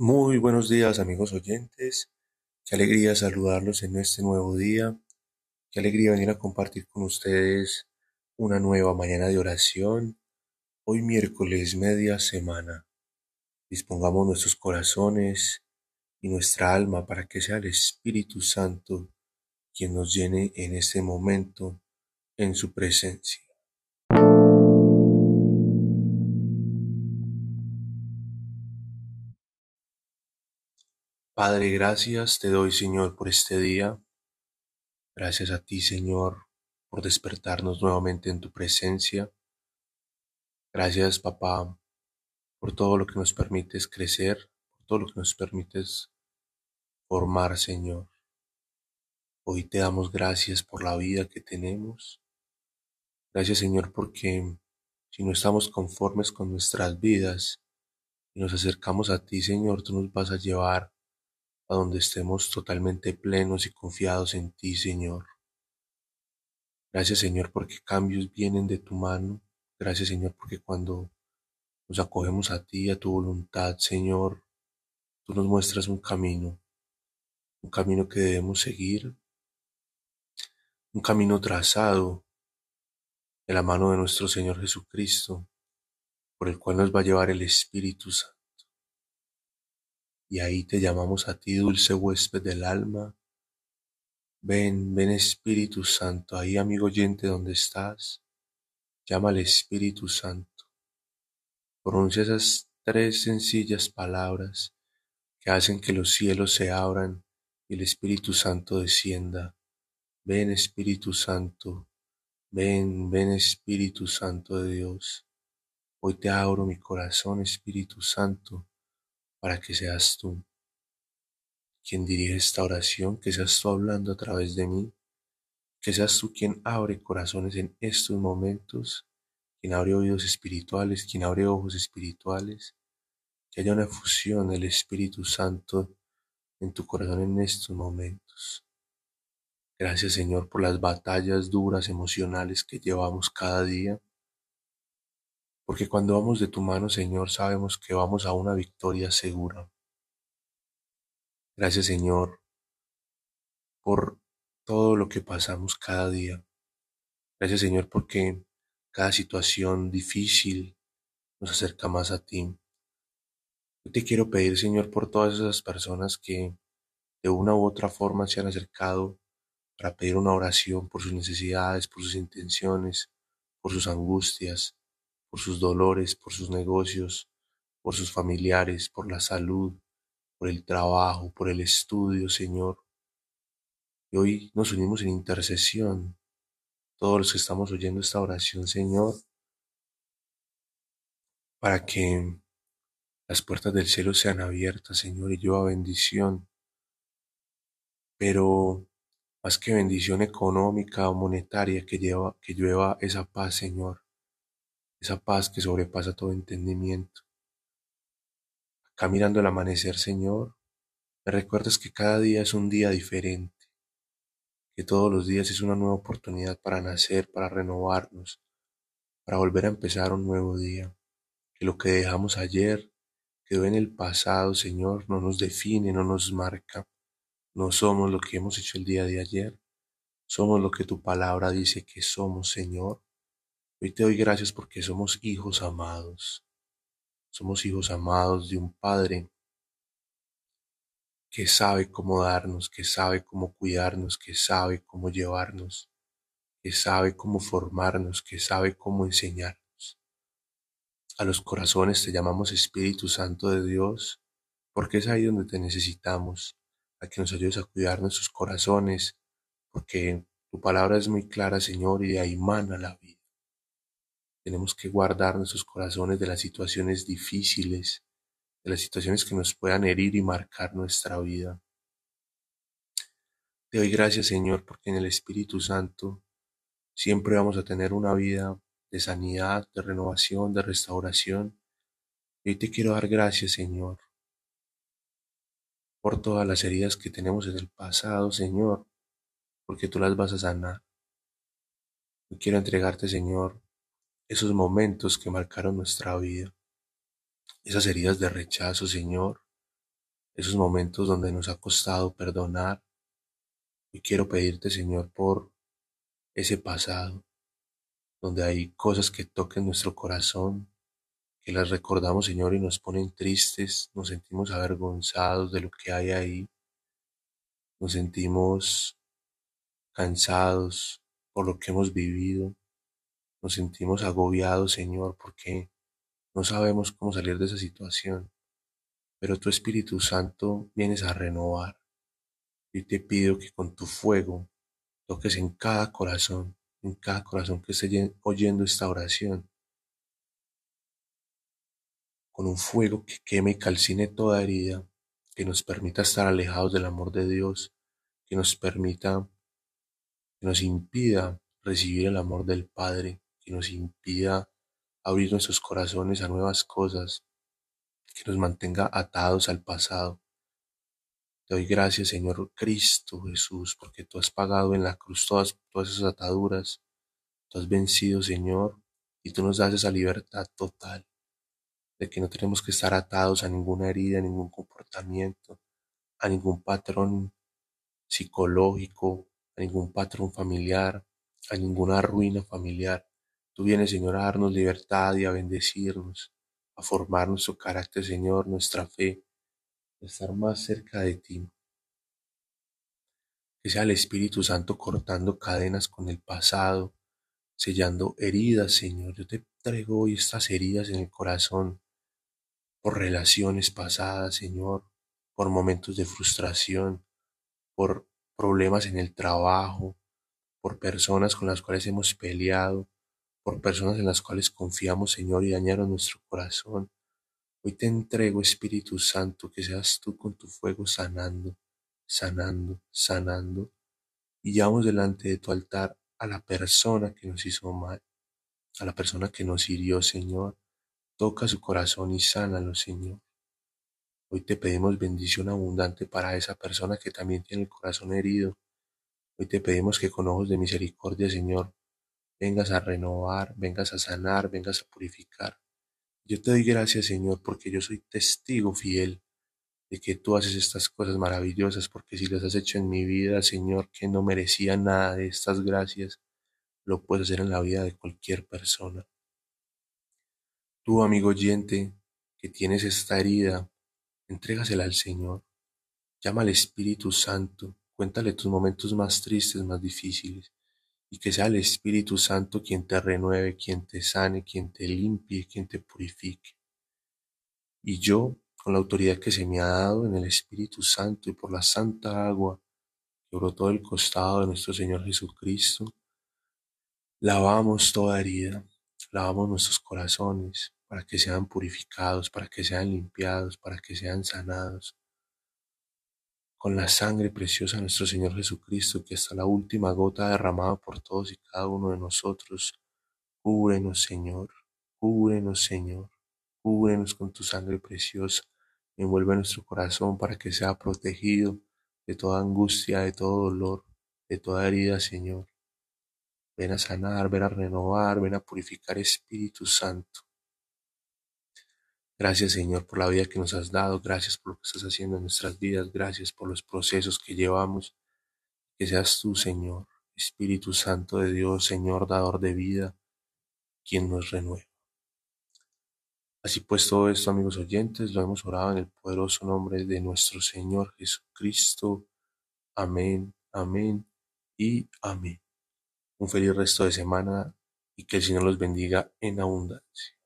Muy buenos días amigos oyentes, qué alegría saludarlos en este nuevo día, qué alegría venir a compartir con ustedes una nueva mañana de oración, hoy miércoles media semana. Dispongamos nuestros corazones y nuestra alma para que sea el Espíritu Santo quien nos llene en este momento en su presencia. Padre, gracias te doy, Señor, por este día. Gracias a ti, Señor, por despertarnos nuevamente en tu presencia. Gracias, papá, por todo lo que nos permites crecer, por todo lo que nos permites formar, Señor. Hoy te damos gracias por la vida que tenemos. Gracias, Señor, porque si no estamos conformes con nuestras vidas y nos acercamos a ti, Señor, tú nos vas a llevar a donde estemos totalmente plenos y confiados en ti, Señor. Gracias, Señor, porque cambios vienen de tu mano. Gracias, Señor, porque cuando nos acogemos a ti, a tu voluntad, Señor, tú nos muestras un camino, un camino que debemos seguir, un camino trazado de la mano de nuestro Señor Jesucristo, por el cual nos va a llevar el Espíritu Santo. Y ahí te llamamos a ti, dulce huésped del alma. Ven, ven Espíritu Santo, ahí amigo oyente donde estás, llama al Espíritu Santo. Pronuncia esas tres sencillas palabras que hacen que los cielos se abran y el Espíritu Santo descienda. Ven Espíritu Santo, ven, ven Espíritu Santo de Dios. Hoy te abro mi corazón, Espíritu Santo, para que seas tú. Quien dirige esta oración, que seas tú hablando a través de mí, que seas tú quien abre corazones en estos momentos, quien abre oídos espirituales, quien abre ojos espirituales, que haya una fusión del Espíritu Santo en tu corazón en estos momentos. Gracias Señor por las batallas duras emocionales que llevamos cada día, porque cuando vamos de tu mano Señor sabemos que vamos a una victoria segura. Gracias Señor por todo lo que pasamos cada día. Gracias Señor porque cada situación difícil nos acerca más a ti. Yo te quiero pedir Señor por todas esas personas que de una u otra forma se han acercado para pedir una oración por sus necesidades, por sus intenciones, por sus angustias, por sus dolores, por sus negocios, por sus familiares, por la salud, por el trabajo, por el estudio, Señor. Y hoy nos unimos en intercesión, todos los que estamos oyendo esta oración, Señor, para que las puertas del cielo sean abiertas, Señor, y lleva bendición. Pero más que bendición económica o monetaria, que, lleva, que llueva esa paz, Señor, esa paz que sobrepasa todo entendimiento. Acá mirando el amanecer, Señor, me recuerdas que cada día es un día diferente, que todos los días es una nueva oportunidad para nacer, para renovarnos, para volver a empezar un nuevo día, que lo que dejamos ayer quedó en el pasado, Señor, no nos define, no nos marca, no somos lo que hemos hecho el día de ayer, somos lo que tu palabra dice que somos, Señor. Hoy te doy gracias porque somos hijos amados. Somos hijos amados de un Padre que sabe cómo darnos, que sabe cómo cuidarnos, que sabe cómo llevarnos, que sabe cómo formarnos, que sabe cómo enseñarnos. A los corazones te llamamos Espíritu Santo de Dios, porque es ahí donde te necesitamos, a que nos ayudes a cuidar nuestros corazones, porque tu palabra es muy clara, Señor, y ahí mana la vida. Tenemos que guardar nuestros corazones de las situaciones difíciles, de las situaciones que nos puedan herir y marcar nuestra vida. Te doy gracias, Señor, porque en el Espíritu Santo siempre vamos a tener una vida de sanidad, de renovación, de restauración. Y hoy te quiero dar gracias, Señor, por todas las heridas que tenemos en el pasado, Señor, porque tú las vas a sanar. Yo quiero entregarte, Señor, esos momentos que marcaron nuestra vida, esas heridas de rechazo, Señor, esos momentos donde nos ha costado perdonar. Y quiero pedirte, Señor, por ese pasado, donde hay cosas que toquen nuestro corazón, que las recordamos, Señor, y nos ponen tristes, nos sentimos avergonzados de lo que hay ahí, nos sentimos cansados por lo que hemos vivido, nos sentimos agobiados, Señor, porque no sabemos cómo salir de esa situación. Pero tu Espíritu Santo vienes a renovar. Y te pido que con tu fuego toques en cada corazón, en cada corazón que esté oyendo esta oración, con un fuego que queme y calcine toda herida, que nos permita estar alejados del amor de Dios, que nos permita, que nos impida recibir el amor del Padre, que nos impida abrir nuestros corazones a nuevas cosas, que nos mantenga atados al pasado. Te doy gracias, Señor Cristo Jesús, porque tú has pagado en la cruz todas, todas esas ataduras. Tú has vencido, Señor, y tú nos das esa libertad total de que no tenemos que estar atados a ninguna herida, a ningún comportamiento, a ningún patrón psicológico, a ningún patrón familiar, a ninguna ruina familiar. Tú vienes, Señor, a darnos libertad y a bendecirnos, a formar nuestro carácter, Señor, nuestra fe, a estar más cerca de ti. Que sea el Espíritu Santo cortando cadenas con el pasado, sellando heridas, Señor. Yo te traigo hoy estas heridas en el corazón por relaciones pasadas, Señor, por momentos de frustración, por problemas en el trabajo, por personas con las cuales hemos peleado, por personas en las cuales confiamos, Señor, y dañaron nuestro corazón. Hoy te entrego, Espíritu Santo, que seas tú con tu fuego sanando, sanando, sanando, y llevamos delante de tu altar a la persona que nos hizo mal, a la persona que nos hirió, Señor, Toca su corazón y sánalo, Señor. Hoy te pedimos bendición abundante para esa persona que también tiene el corazón herido. Hoy te pedimos que con ojos de misericordia, Señor, vengas a renovar, vengas a sanar, vengas a purificar. Yo te doy gracias, Señor, porque yo soy testigo fiel de que tú haces estas cosas maravillosas, porque si las has hecho en mi vida, Señor, que no merecía nada de estas gracias, lo puedes hacer en la vida de cualquier persona. Tú, amigo oyente, que tienes esta herida, entrégasela al Señor. Llama al Espíritu Santo, cuéntale tus momentos más tristes, más difíciles, y que sea el Espíritu Santo quien te renueve, quien te sane, quien te limpie, quien te purifique. Y yo, con la autoridad que se me ha dado en el Espíritu Santo y por la santa agua que brotó del costado de nuestro Señor Jesucristo, lavamos toda herida, lavamos nuestros corazones, para que sean purificados, para que sean limpiados, para que sean sanados. Con la sangre preciosa de nuestro Señor Jesucristo, que hasta la última gota derramada por todos y cada uno de nosotros, cúbrenos, Señor, cúbrenos, Señor, cúbrenos con tu sangre preciosa, envuelve nuestro corazón para que sea protegido de toda angustia, de todo dolor, de toda herida, Señor. Ven a sanar, ven a renovar, ven a purificar Espíritu Santo. Gracias Señor por la vida que nos has dado, gracias por lo que estás haciendo en nuestras vidas, gracias por los procesos que llevamos. Que seas tú Señor, Espíritu Santo de Dios, Señor, dador de vida, quien nos renueva. Así pues todo esto, amigos oyentes, lo hemos orado en el poderoso nombre de nuestro Señor Jesucristo. Amén, amén y amén. Un feliz resto de semana y que el Señor los bendiga en abundancia.